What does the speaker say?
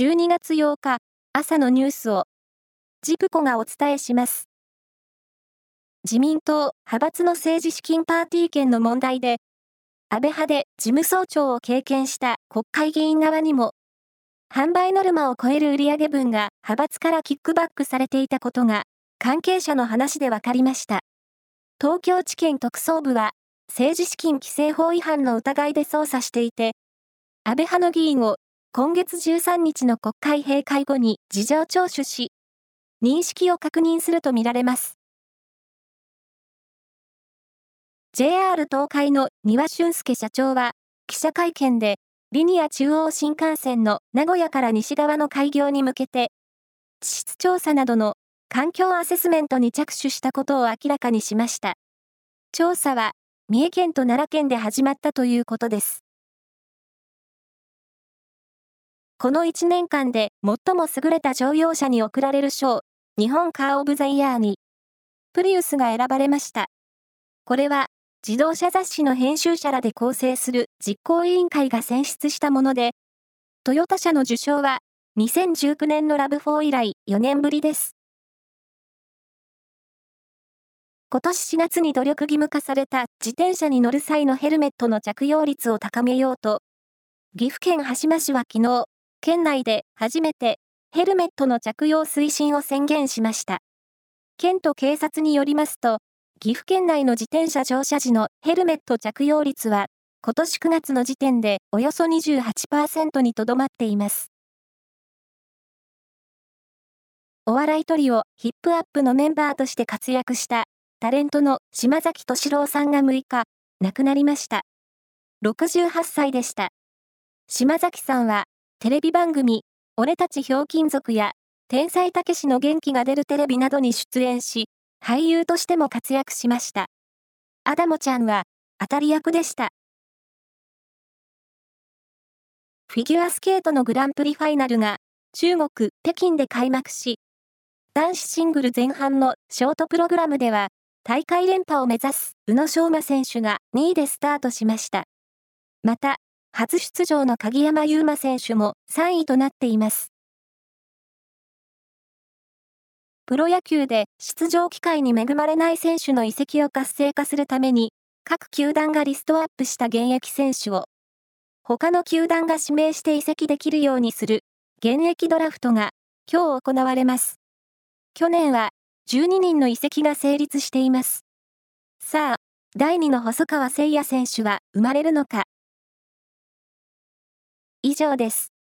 12月8日朝のニュースをジプコがお伝えします。自民党派閥の政治資金パーティー券の問題で安倍派で事務総長を経験した国会議員側にも販売ノルマを超える売上分が派閥からキックバックされていたことが関係者の話で分かりました。東京地検特捜部は政治資金規正法違反の疑いで捜査していて、安倍派の議員を今月13日の国会閉会後に事情聴取し、認識を確認するとみられます。JR 東海の三輪俊介社長は、記者会見で、リニア中央新幹線の名古屋から西側の開業に向けて、地質調査などの環境アセスメントに着手したことを明らかにしました。調査は、三重県と奈良県で始まったということです。この1年間で最も優れた乗用車に贈られる賞、日本カーオブザイヤーに、プリウスが選ばれました。これは、自動車雑誌の編集者らで構成する実行委員会が選出したもので、トヨタ社の受賞は、2019年のラブ4以来4年ぶりです。今年4月に努力義務化された自転車に乗る際のヘルメットの着用率を高めようと、岐阜県羽島市は昨日、県内で初めてヘルメットの着用推進を宣言しました。県と警察によりますと、岐阜県内の自転車乗車時のヘルメット着用率は、今年9月の時点でおよそ28%にとどまっています。お笑いトリオ、ヒップアップのメンバーとして活躍したタレントの島崎敏郎さんが6日、亡くなりました。68歳でした。島崎さんはテレビ番組、俺たちひょうきん族や、天才たけしの元気が出るテレビなどに出演し、俳優としても活躍しました。アダモちゃんは、当たり役でした。フィギュアスケートのグランプリファイナルが、中国、北京で開幕し、男子シングル前半のショートプログラムでは、大会連覇を目指す宇野昌磨選手が2位でスタートしました。また、初出場の鍵山優真選手も3位となっています。プロ野球で出場機会に恵まれない選手の移籍を活性化するために、各球団がリストアップした現役選手を、他の球団が指名して移籍できるようにする、現役ドラフトが今日行われます。去年は12人の移籍が成立しています。さあ、第2の細川聖也選手は生まれるのか以上です。